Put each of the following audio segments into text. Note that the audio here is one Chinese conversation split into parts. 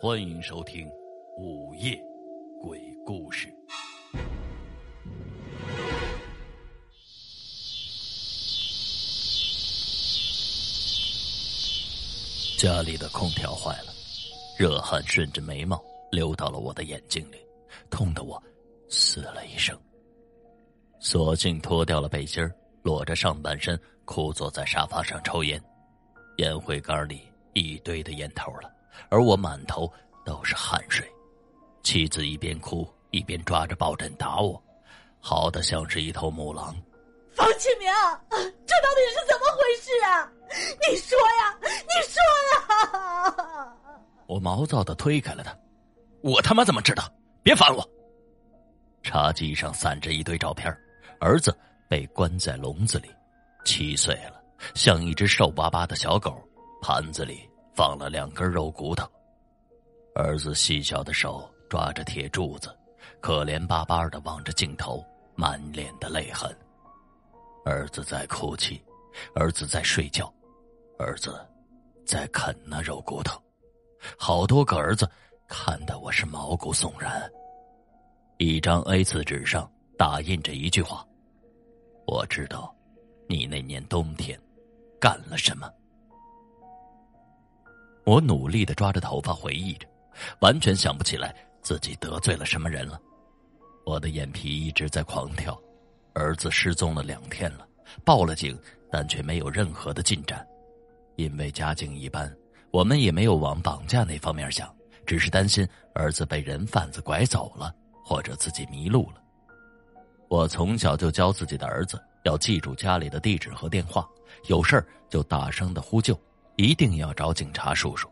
欢迎收听《午夜鬼故事》。家里的空调坏了，热汗顺着眉毛流到了我的眼睛里，痛得我嘶了一声。索性脱掉了背心裸着上半身，枯坐在沙发上抽烟，烟灰缸里一堆的烟头了，而我满头都是汗水。妻子一边哭一边抓着抱枕打我，嚎得像是一头母狼。方启明，这到底是怎么回事啊？你说呀，你说呀！我毛躁的推开了他，我他妈怎么知道？别烦我！茶几上散着一堆照片，儿子被关在笼子里，七岁了，像一只瘦巴巴的小狗，盘子里放了两根肉骨头。儿子细小的手抓着铁柱子，可怜巴巴的望着镜头，满脸的泪痕。儿子在哭泣，儿子在睡觉，儿子在啃那肉骨头，好多个儿子看得我是毛骨悚然。一张 A 四纸上打印着一句话：“我知道，你那年冬天干了什么。”我努力的抓着头发回忆着，完全想不起来自己得罪了什么人了。我的眼皮一直在狂跳。儿子失踪了两天了，报了警，但却没有任何的进展。因为家境一般，我们也没有往绑架那方面想，只是担心儿子被人贩子拐走了，或者自己迷路了。我从小就教自己的儿子要记住家里的地址和电话，有事儿就大声的呼救，一定要找警察叔叔。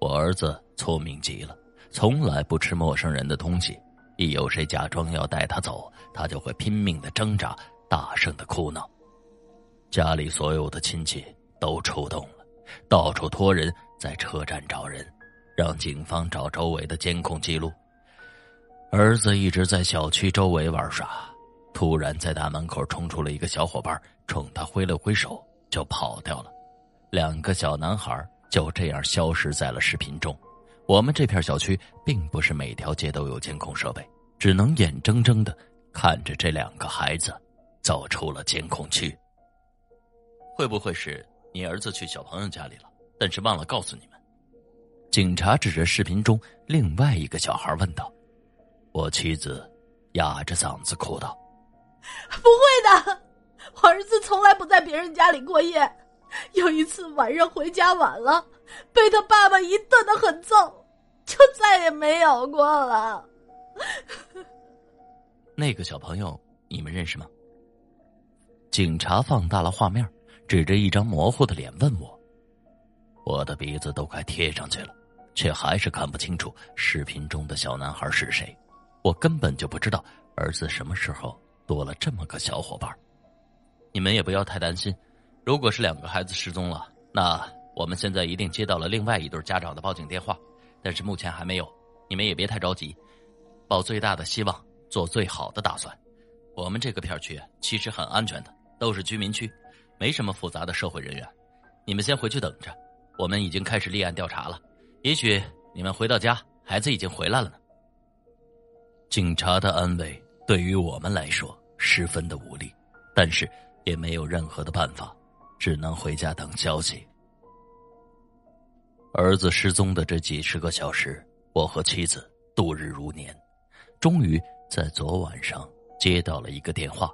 我儿子聪明极了，从来不吃陌生人的东西。一有谁假装要带他走，他就会拼命的挣扎，大声的哭闹。家里所有的亲戚都出动了，到处托人在车站找人，让警方找周围的监控记录。儿子一直在小区周围玩耍，突然在大门口冲出了一个小伙伴，冲他挥了挥手就跑掉了。两个小男孩就这样消失在了视频中。我们这片小区并不是每条街都有监控设备，只能眼睁睁的看着这两个孩子走出了监控区。会不会是你儿子去小朋友家里了，但是忘了告诉你们？警察指着视频中另外一个小孩问道。我妻子哑着嗓子哭道：“不会的，我儿子从来不在别人家里过夜。”有一次晚上回家晚了，被他爸爸一顿的狠揍，就再也没有过了。那个小朋友你们认识吗？警察放大了画面，指着一张模糊的脸问我。我的鼻子都快贴上去了，却还是看不清楚视频中的小男孩是谁。我根本就不知道儿子什么时候多了这么个小伙伴。你们也不要太担心。如果是两个孩子失踪了，那我们现在一定接到了另外一对家长的报警电话，但是目前还没有。你们也别太着急，抱最大的希望，做最好的打算。我们这个片区其实很安全的，都是居民区，没什么复杂的社会人员。你们先回去等着，我们已经开始立案调查了。也许你们回到家，孩子已经回来了呢。警察的安慰对于我们来说十分的无力，但是也没有任何的办法。只能回家等消息。儿子失踪的这几十个小时，我和妻子度日如年。终于在昨晚上接到了一个电话，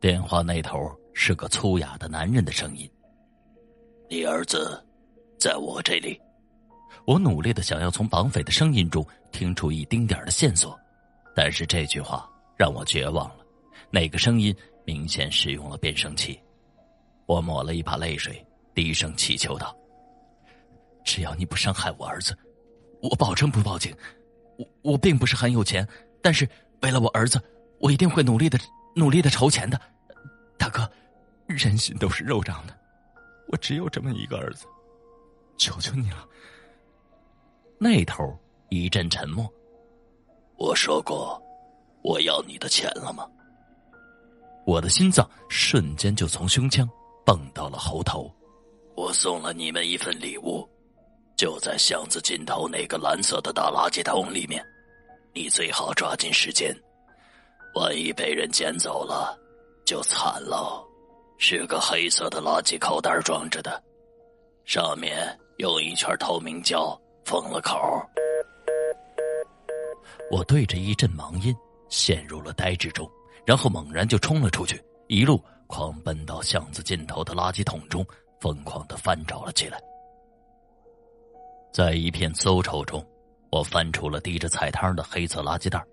电话那头是个粗哑的男人的声音：“你儿子在我这里。”我努力的想要从绑匪的声音中听出一丁点的线索，但是这句话让我绝望了。那个声音明显使用了变声器。我抹了一把泪水，低声祈求道：“只要你不伤害我儿子，我保证不报警。我我并不是很有钱，但是为了我儿子，我一定会努力的、努力的筹钱的。大哥，人心都是肉长的，我只有这么一个儿子，求求你了。”那头一阵沉默。我说过，我要你的钱了吗？我的心脏瞬间就从胸腔。蹦到了喉头，我送了你们一份礼物，就在巷子尽头那个蓝色的大垃圾桶里面。你最好抓紧时间，万一被人捡走了，就惨了。是个黑色的垃圾口袋装着的，上面用一圈透明胶封了口。我对着一阵盲音陷入了呆滞中，然后猛然就冲了出去，一路狂奔到巷子尽头的垃圾桶中，疯狂的翻找了起来。在一片搜筹中，我翻出了滴着菜汤的黑色垃圾袋，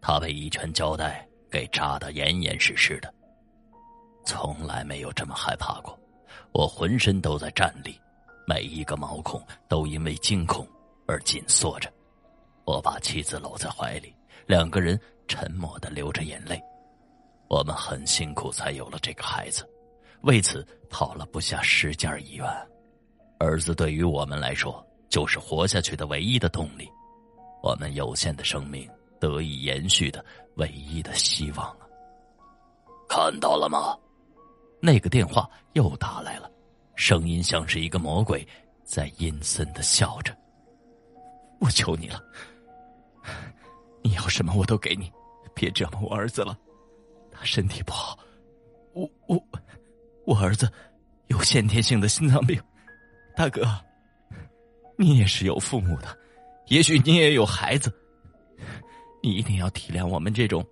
它被一圈胶带给扎得严严实实的。从来没有这么害怕过，我浑身都在颤栗，每一个毛孔都因为惊恐而紧缩着。我把妻子搂在怀里，两个人沉默的流着眼泪。我们很辛苦才有了这个孩子，为此跑了不下十家医院。儿子对于我们来说。就是活下去的唯一的动力，我们有限的生命得以延续的唯一的希望啊！看到了吗？那个电话又打来了，声音像是一个魔鬼在阴森的笑着。我求你了，你要什么我都给你，别折磨我儿子了，身体不好，我我我儿子有先天性的心脏病，大哥。你也是有父母的，也许你也有孩子，你一定要体谅我们这种，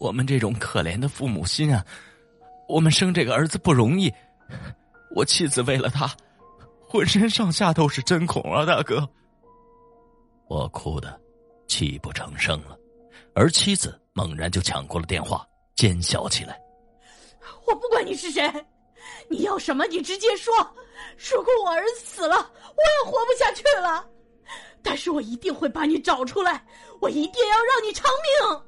我们这种可怜的父母心啊！我们生这个儿子不容易，我妻子为了他，浑身上下都是针孔啊，大哥！我哭的泣不成声了，而妻子猛然就抢过了电话，尖笑起来：“我不管你是谁，你要什么你直接说。”如果我儿子死了，我也活不下去了。但是我一定会把你找出来，我一定要让你偿命。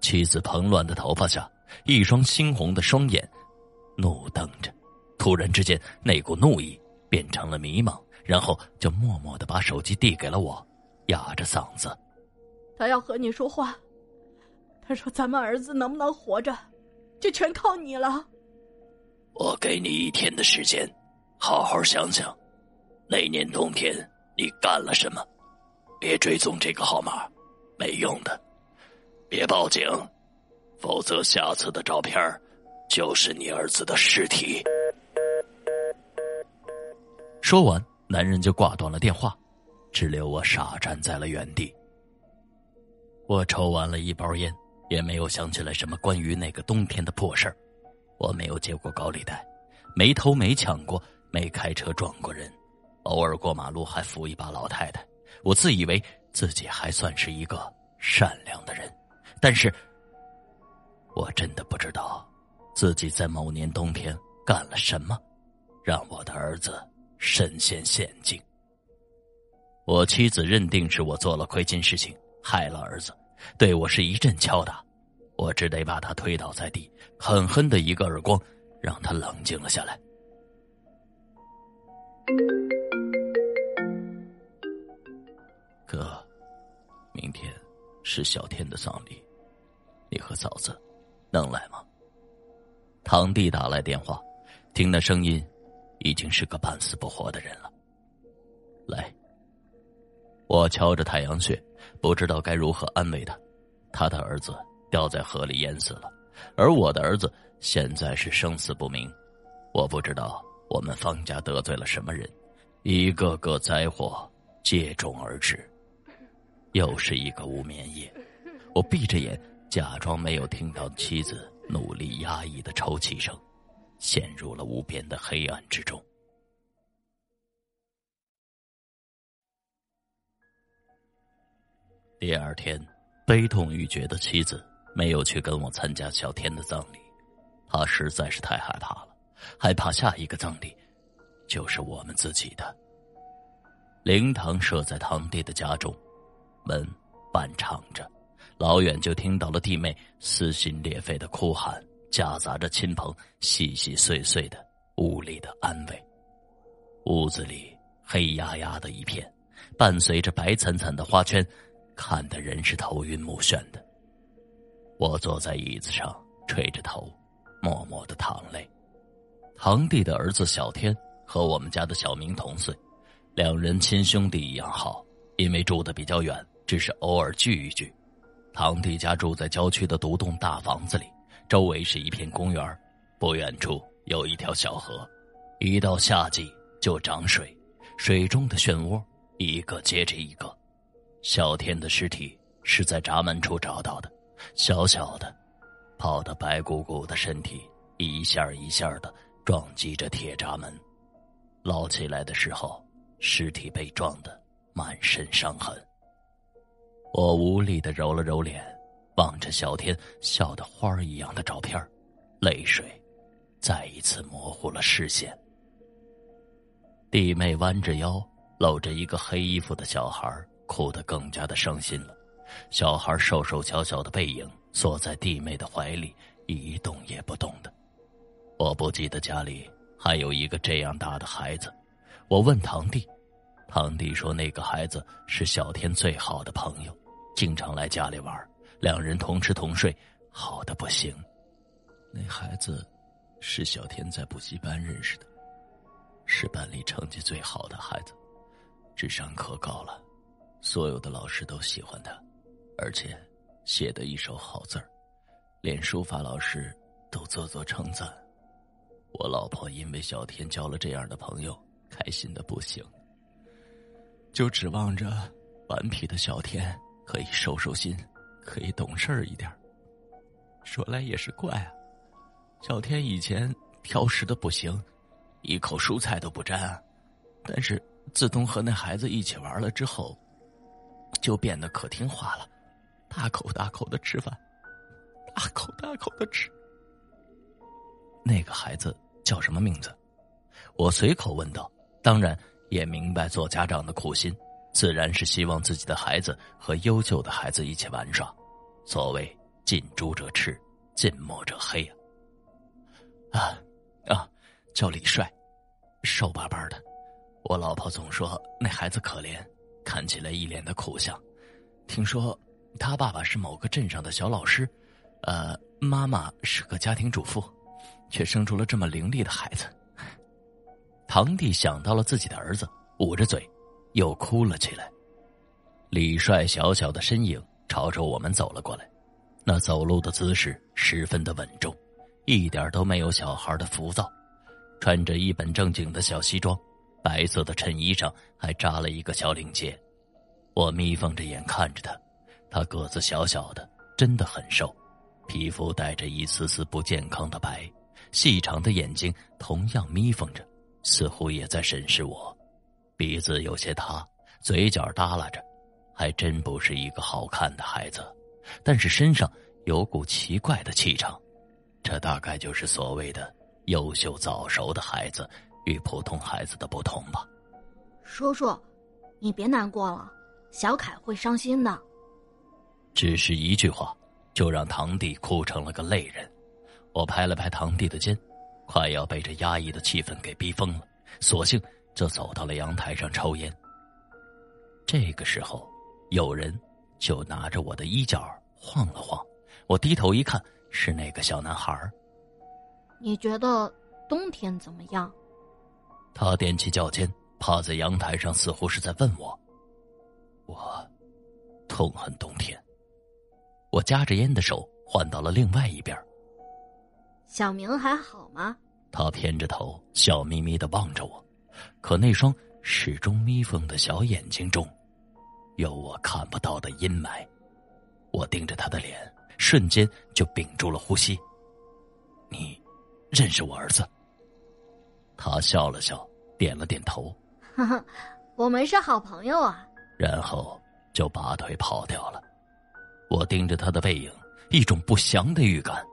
妻子蓬乱的头发下，一双猩红的双眼怒瞪着。突然之间，那股怒意变成了迷茫，然后就默默的把手机递给了我，哑着嗓子：“他要和你说话。他说咱们儿子能不能活着，就全靠你了。我给你一天的时间。”好好想想，那年冬天你干了什么？别追踪这个号码，没用的。别报警，否则下次的照片就是你儿子的尸体。说完，男人就挂断了电话，只留我傻站在了原地。我抽完了一包烟，也没有想起来什么关于那个冬天的破事儿。我没有借过高利贷，没偷没抢过。没开车撞过人，偶尔过马路还扶一把老太太。我自以为自己还算是一个善良的人，但是，我真的不知道自己在某年冬天干了什么，让我的儿子身陷险境。我妻子认定是我做了亏心事情，害了儿子，对我是一阵敲打，我只得把他推倒在地，狠狠的一个耳光，让他冷静了下来。哥，明天是小天的丧礼，你和嫂子能来吗？堂弟打来电话，听那声音，已经是个半死不活的人了。来，我敲着太阳穴，不知道该如何安慰他。他的儿子掉在河里淹死了，而我的儿子现在是生死不明，我不知道。我们方家得罪了什么人？一个个灾祸接踵而至，又是一个无眠夜。我闭着眼，假装没有听到妻子努力压抑的抽泣声，陷入了无边的黑暗之中。第二天，悲痛欲绝的妻子没有去跟我参加小天的葬礼，她实在是太害怕了。害怕下一个葬礼，就是我们自己的。灵堂设在堂弟的家中，门半敞着，老远就听到了弟妹撕心裂肺的哭喊，夹杂着亲朋细细碎碎的无力的安慰。屋子里黑压压的一片，伴随着白惨惨的花圈，看得人是头晕目眩的。我坐在椅子上，垂着头，默默的淌泪。堂弟的儿子小天和我们家的小明同岁，两人亲兄弟一样好，因为住的比较远，只是偶尔聚一聚。堂弟家住在郊区的独栋大房子里，周围是一片公园，不远处有一条小河，一到夏季就涨水，水中的漩涡一个接着一个。小天的尸体是在闸门处找到的，小小的，泡得白鼓鼓的身体一下一下的撞击着铁闸门，捞起来的时候，尸体被撞得满身伤痕。我无力的揉了揉脸，望着小天笑得花一样的照片，泪水再一次模糊了视线。弟妹弯着腰，搂着一个黑衣服的小孩，哭得更加的伤心了。小孩瘦瘦小小的背影缩在弟妹的怀里，一动也不动的。我不记得家里还有一个这样大的孩子。我问堂弟，堂弟说那个孩子是小天最好的朋友。经常来家里玩，两人同吃同睡，好的不行。那孩子是小天在补习班认识的，是班里成绩最好的孩子，智商可高了，所有的老师都喜欢他，而且写的一手好字儿，连书法老师都啧啧称赞。我老婆因为小天交了这样的朋友，开心的不行，就指望着顽皮的小天。可以收收心，可以懂事一点。说来也是怪啊，小天以前挑食的不行，一口蔬菜都不沾，但是自从和那孩子一起玩了之后，就变得可听话了，大口大口的吃饭，大口大口的吃。那个孩子叫什么名字？我随口问道。当然也明白做家长的苦心。自然是希望自己的孩子和优秀的孩子一起玩耍。所谓近朱者赤，近墨者黑啊！啊啊，叫李帅，瘦巴巴的。我老婆总说那孩子可怜，看起来一脸的苦相。听说他爸爸是某个镇上的小老师，呃，妈妈是个家庭主妇，却生出了这么伶俐的孩子。堂弟想到了自己的儿子，捂着嘴。又哭了起来。李帅小小的身影朝着我们走了过来，那走路的姿势十分的稳重，一点都没有小孩的浮躁。穿着一本正经的小西装，白色的衬衣上还扎了一个小领结。我眯缝着眼看着他，他个子小小的，真的很瘦，皮肤带着一丝丝不健康的白，细长的眼睛同样眯缝着，似乎也在审视我。鼻子有些塌，嘴角耷拉着，还真不是一个好看的孩子。但是身上有股奇怪的气场，这大概就是所谓的优秀早熟的孩子与普通孩子的不同吧。叔叔，你别难过了，小凯会伤心的。只是一句话，就让堂弟哭成了个泪人。我拍了拍堂弟的肩，快要被这压抑的气氛给逼疯了，索性。就走到了阳台上抽烟。这个时候，有人就拿着我的衣角晃了晃。我低头一看，是那个小男孩。你觉得冬天怎么样？他踮起脚尖，趴在阳台上，似乎是在问我。我痛恨冬天。我夹着烟的手换到了另外一边。小明还好吗？他偏着头，笑眯眯的望着我。可那双始终眯缝的小眼睛中，有我看不到的阴霾。我盯着他的脸，瞬间就屏住了呼吸。你认识我儿子？他笑了笑，点了点头。我们是好朋友啊。然后就拔腿跑掉了。我盯着他的背影，一种不祥的预感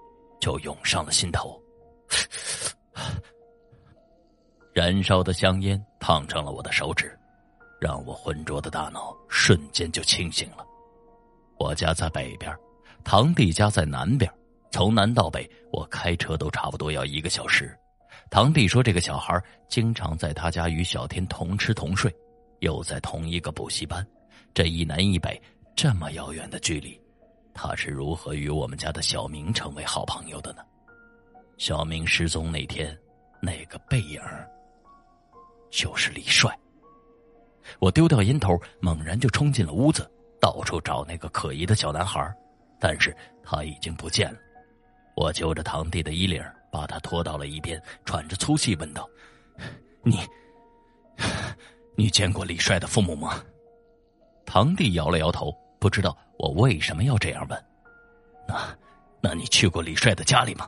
就涌上了心头。燃烧的香烟烫成了我的手指，让我浑浊的大脑瞬间就清醒了。我家在北边，堂弟家在南边，从南到北，我开车都差不多要一个小时。堂弟说，这个小孩经常在他家与小天同吃同睡，又在同一个补习班，这一南一北这么遥远的距离，他是如何与我们家的小明成为好朋友的呢？小明失踪那天，那个背影。就是李帅。我丢掉烟头，猛然就冲进了屋子，到处找那个可疑的小男孩，但是他已经不见了。我揪着堂弟的衣领，把他拖到了一边，喘着粗气问道：“你，你见过李帅的父母吗？”堂弟摇了摇头，不知道我为什么要这样问。那，那你去过李帅的家里吗？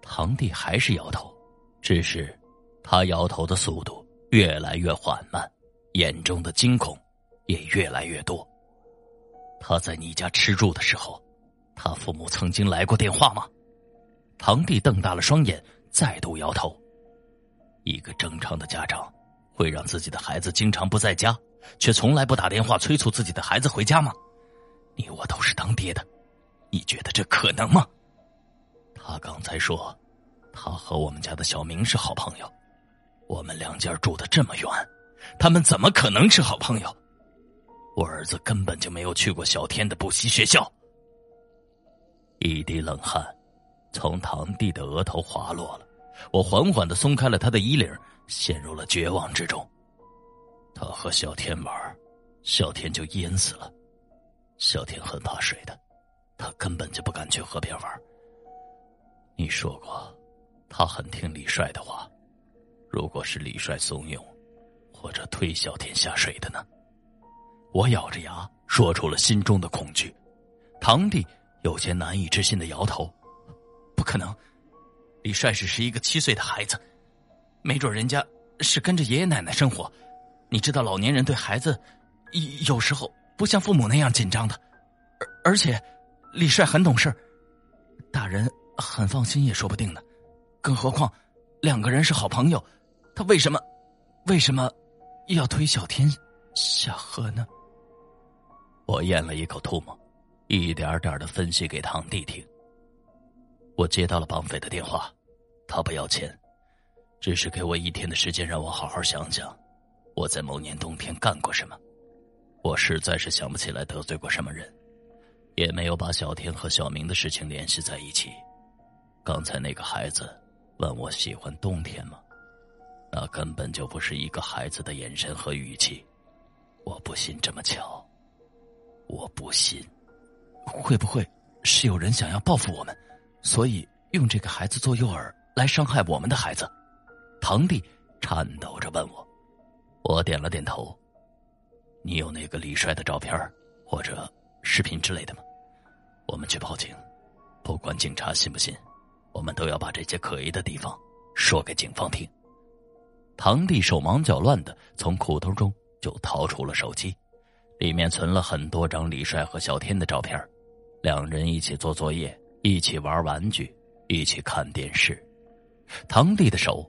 堂弟还是摇头，只是他摇头的速度越来越缓慢，眼中的惊恐也越来越多。他在你家吃住的时候，他父母曾经来过电话吗？堂弟瞪大了双眼，再度摇头。一个正常的家长会让自己的孩子经常不在家，却从来不打电话催促自己的孩子回家吗？你我都是当爹的，你觉得这可能吗？他刚才说，他和我们家的小明是好朋友。我们两家住的这么远，他们怎么可能是好朋友？我儿子根本就没有去过小天的补习学校。一滴冷汗。从堂弟的额头滑落了，我缓缓的松开了他的衣领，陷入了绝望之中。他和小天玩，小天就淹死了。小天很怕水的，他根本就不敢去河边玩。你说过，他很听李帅的话。如果是李帅怂恿，或者推小天下水的呢？我咬着牙说出了心中的恐惧。堂弟有些难以置信的摇头。可能，李帅只是一个七岁的孩子，没准人家是跟着爷爷奶奶生活。你知道，老年人对孩子有时候不像父母那样紧张的，而而且李帅很懂事，大人很放心也说不定呢。更何况两个人是好朋友，他为什么为什么要推小天下河呢？我咽了一口唾沫，一点点的分析给堂弟听。我接到了绑匪的电话，他不要钱，只是给我一天的时间，让我好好想想，我在某年冬天干过什么。我实在是想不起来得罪过什么人，也没有把小天和小明的事情联系在一起。刚才那个孩子问我喜欢冬天吗？那根本就不是一个孩子的眼神和语气。我不信这么巧，我不信，会不会是有人想要报复我们？所以用这个孩子做诱饵来伤害我们的孩子，堂弟颤抖着问我，我点了点头。你有那个李帅的照片或者视频之类的吗？我们去报警，不管警察信不信，我们都要把这些可疑的地方说给警方听。堂弟手忙脚乱的从裤兜中就掏出了手机，里面存了很多张李帅和小天的照片，两人一起做作业。一起玩玩具，一起看电视。堂弟的手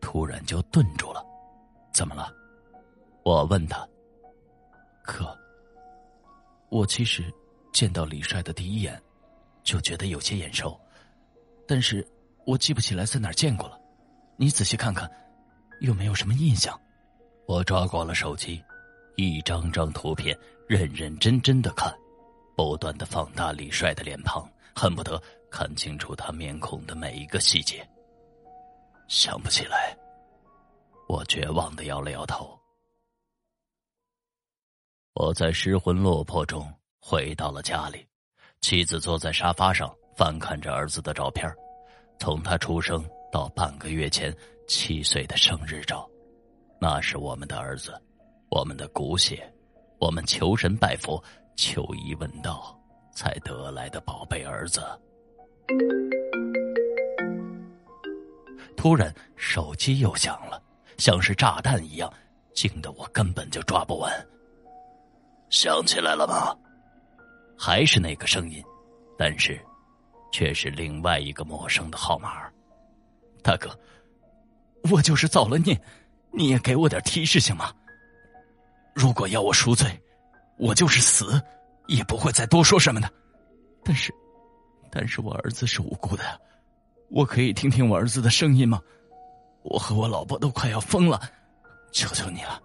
突然就顿住了，怎么了？我问他。哥，我其实见到李帅的第一眼，就觉得有些眼熟，但是我记不起来在哪儿见过了。你仔细看看，有没有什么印象？我抓过了手机，一张张图片认认真真的看，不断的放大李帅的脸庞。恨不得看清楚他面孔的每一个细节。想不起来，我绝望的摇了摇头。我在失魂落魄中回到了家里，妻子坐在沙发上翻看着儿子的照片，从他出生到半个月前七岁的生日照，那是我们的儿子，我们的骨血，我们求神拜佛、求医问道。才得来的宝贝儿子，突然手机又响了，像是炸弹一样，惊得我根本就抓不稳。想起来了吗？还是那个声音，但是却是另外一个陌生的号码。大哥，我就是造了孽，你也给我点提示行吗？如果要我赎罪，我就是死。也不会再多说什么的，但是，但是我儿子是无辜的，我可以听听我儿子的声音吗？我和我老婆都快要疯了，求求你了，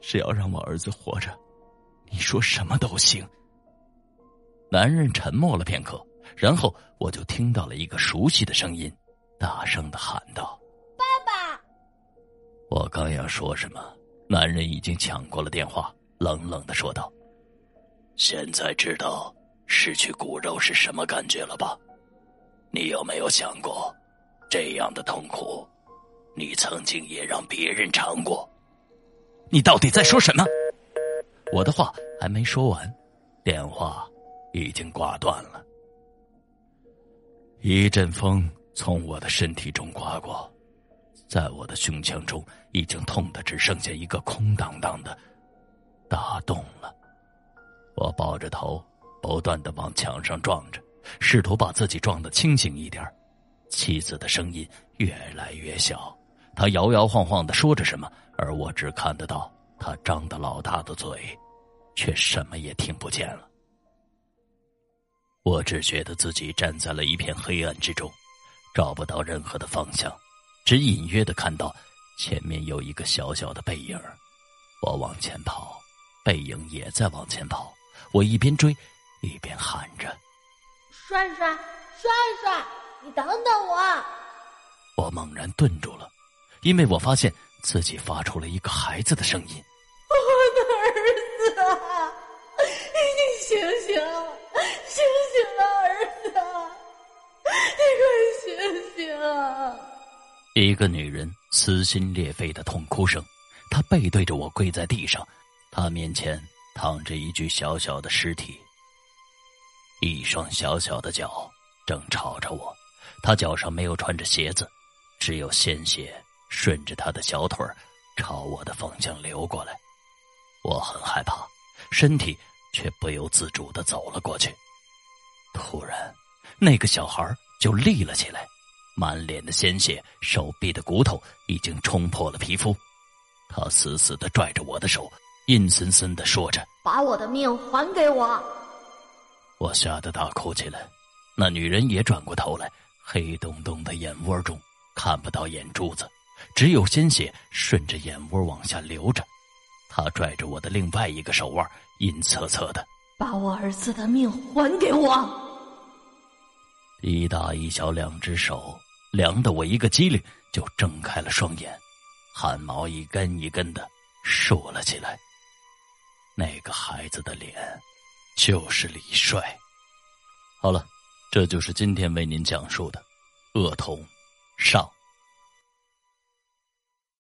只要让我儿子活着，你说什么都行。男人沉默了片刻，然后我就听到了一个熟悉的声音，大声的喊道：“爸爸！”我刚要说什么，男人已经抢过了电话，冷冷的说道：“现在知道失去骨肉是什么感觉了吧？你有没有想过，这样的痛苦，你曾经也让别人尝过？你到底在说什么？”我的话还没说完，电话已经挂断了。一阵风从我的身体中刮过，在我的胸腔中已经痛得只剩下一个空荡荡的大洞了。我抱着头，不断的往墙上撞着，试图把自己撞得清醒一点。妻子的声音越来越小，她摇摇晃晃的说着什么，而我只看得到她张得老大的嘴，却什么也听不见了。我只觉得自己站在了一片黑暗之中，找不到任何的方向，只隐约的看到前面有一个小小的背影。我往前跑，背影也在往前跑。我一边追，一边喊着：“帅帅，帅帅，你等等我！”我猛然顿住了，因为我发现自己发出了一个孩子的声音：“我的儿子啊，你醒醒！”醒醒啊，儿子！你快醒醒啊！一个女人撕心裂肺的痛哭声，她背对着我跪在地上，她面前躺着一具小小的尸体，一双小小的脚正朝着我，他脚上没有穿着鞋子，只有鲜血顺着他的小腿朝我的方向流过来，我很害怕，身体却不由自主的走了过去。突然，那个小孩就立了起来，满脸的鲜血，手臂的骨头已经冲破了皮肤。他死死的拽着我的手，阴森森的说着：“把我的命还给我！”我吓得大哭起来。那女人也转过头来，黑洞洞的眼窝中看不到眼珠子，只有鲜血顺着眼窝往下流着。她拽着我的另外一个手腕，阴恻恻的：“把我儿子的命还给我！”一大一小两只手，凉的我一个机灵，就睁开了双眼，汗毛一根一根的竖了起来。那个孩子的脸，就是李帅。好了，这就是今天为您讲述的《恶童上》。